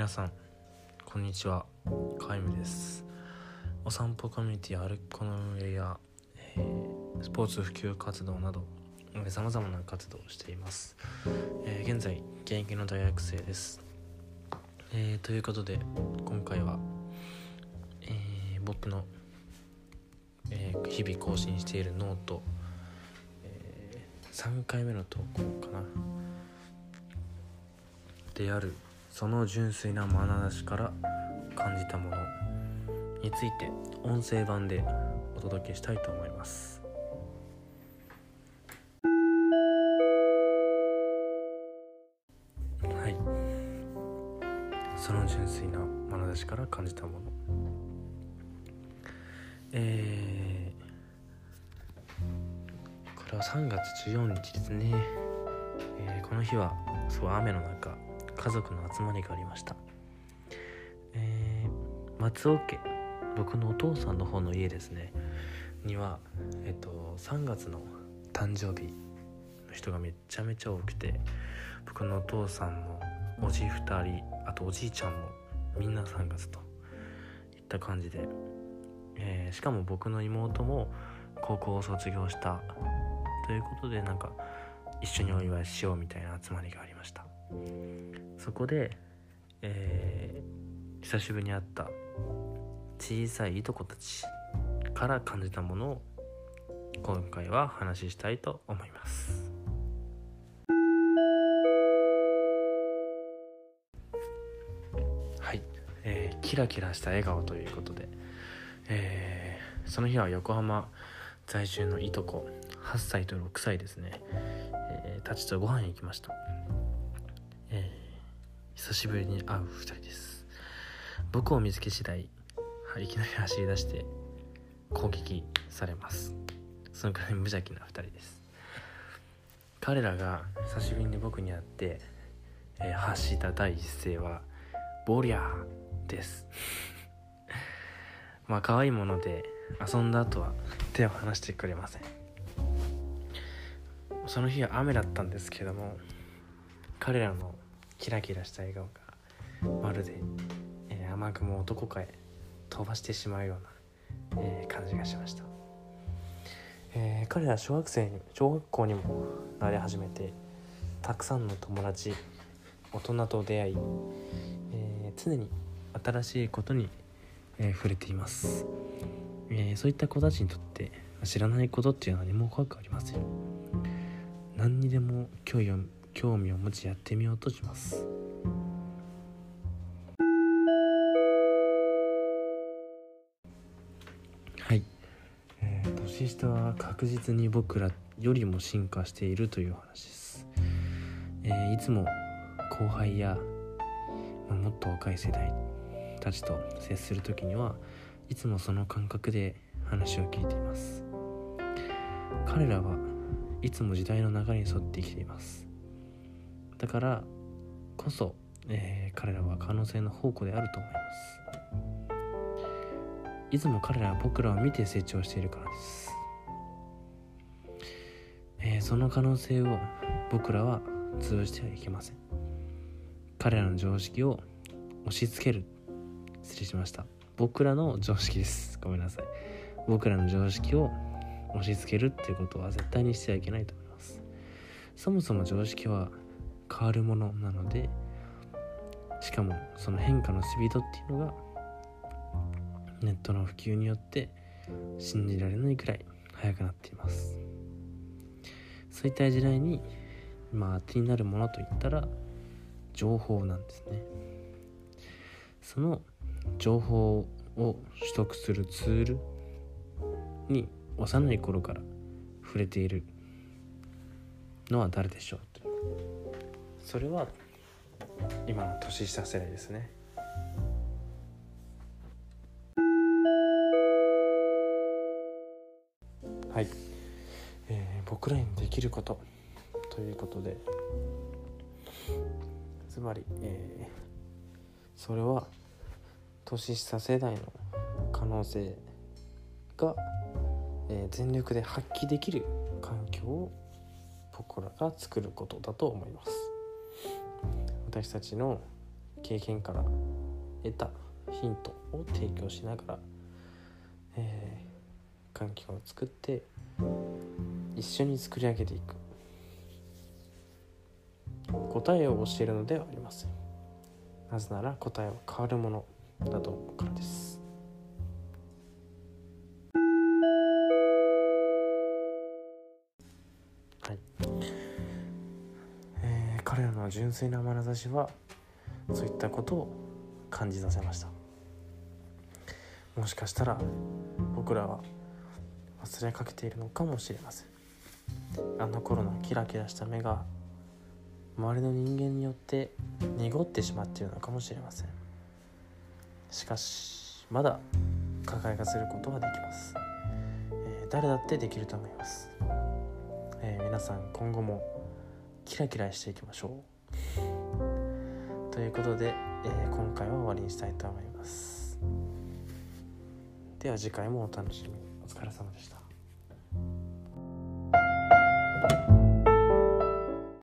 皆さんこんにちは。カイムです。お散歩コミュニティ歩くこの運営や、えー、スポーツ普及活動などさまざまな活動をしています、えー、現在現役の大学生です、えー、ということで今回は、えー、僕の、えー、日々更新している note、え、3回目の投稿かな。であるその純粋な眼差しから感じたものについて音声版でお届けしたいと思います。はい。その純粋な眼差しから感じたもの。えー、これは3月14日ですね、えー、この日はすごい雨の中家族の集まりがありました、えー、松尾家僕のお父さんの方の家ですね。にはえっと3月の誕生日の人がめちゃめちゃ多くて僕のお父さんもおじ2人あとおじいちゃんもみんな3月といった感じで、えー、しかも僕の妹も高校を卒業したということでなんか一緒にお祝いしようみたいな集まりがありました。そこで、えー、久しぶりに会った小さいいとこたちから感じたものを今回は話したいと思います。はい、えー、キラキラした笑顔ということで、えー、その日は横浜在住のいとこ8歳と6歳ですね、えー、たちとご飯行きました。久しぶりに会う2人です。僕を見つけ次第いきなり走り出して攻撃されます。そのくらい無邪気な2人です。彼らが久しぶりに僕に会って、えー、発した第一声は「ボリャー」です。まあ可愛いもので遊んだ後は手を離してくれません。その日は雨だったんですけども彼らのキラキラした笑顔がまるで、えー、雨雲をどこかへ飛ばしてしまうような、えー、感じがしました、えー、彼ら小学生に小学校にもなり始めてたくさんの友達大人と出会い、え、常に新しいことに、え、触れています、え、そういった子たちにとって知らないことっていうのは何も怖くありません。何にでも興味を興味を持ちやってみようとします。はい、えー、年下は確実に僕らよりも進化しているという話です、えー、いつも後輩や、まあ、もっと若い世代たちと接する時にはいつもその感覚で話を聞いています。彼らはいつも時代の流れに沿って生きています。だからこそ、えー、彼らは可能性の宝庫であると思います。いつも彼らは僕らを見て成長しているからです、えー、その可能性を僕らは通じてはいけません。彼らの常識を押し付ける。失礼しました。僕らの常識です。ごめんなさい。僕らの常識を押し付けるっていうことは絶対にしてはいけないと思います。そもそも常識は変わるものなのでしかもその変化のスピードっていうのがネットの普及によって信じられないくらい速くなっています。そういった時代にまあ手になるものといったら情報なんですね。その情報を取得するツールに幼い頃から触れているのは誰でしょうと。いうそれは今の年下世代ですね。はい、えー、僕らにできることということで。つまり、えー、それは年下世代の可能性が、えー、全力で発揮できる環境を僕らが作ることだと思います。私たちの経験から得たヒントを提供しながら、えー、環境を作って一緒に作り上げていく。答えを教えるのではありません。なぜなら答えは変わるものだと思うからです。はい、彼らの純粋な眼差しはそういったことを感じさせました。もしかしたら僕らは忘れかけているのかもしれません。あの頃のキラキラした目が周りの人間によって濁ってしまっているのかもしれません。しかしまだ輝かせることはできます、えー、誰だってできると思います、えー、皆さん今後もキラキラしていきましょう。ということで、えー、今回は終わりにしたいと思います。では次回もお楽しみお疲れ様でした。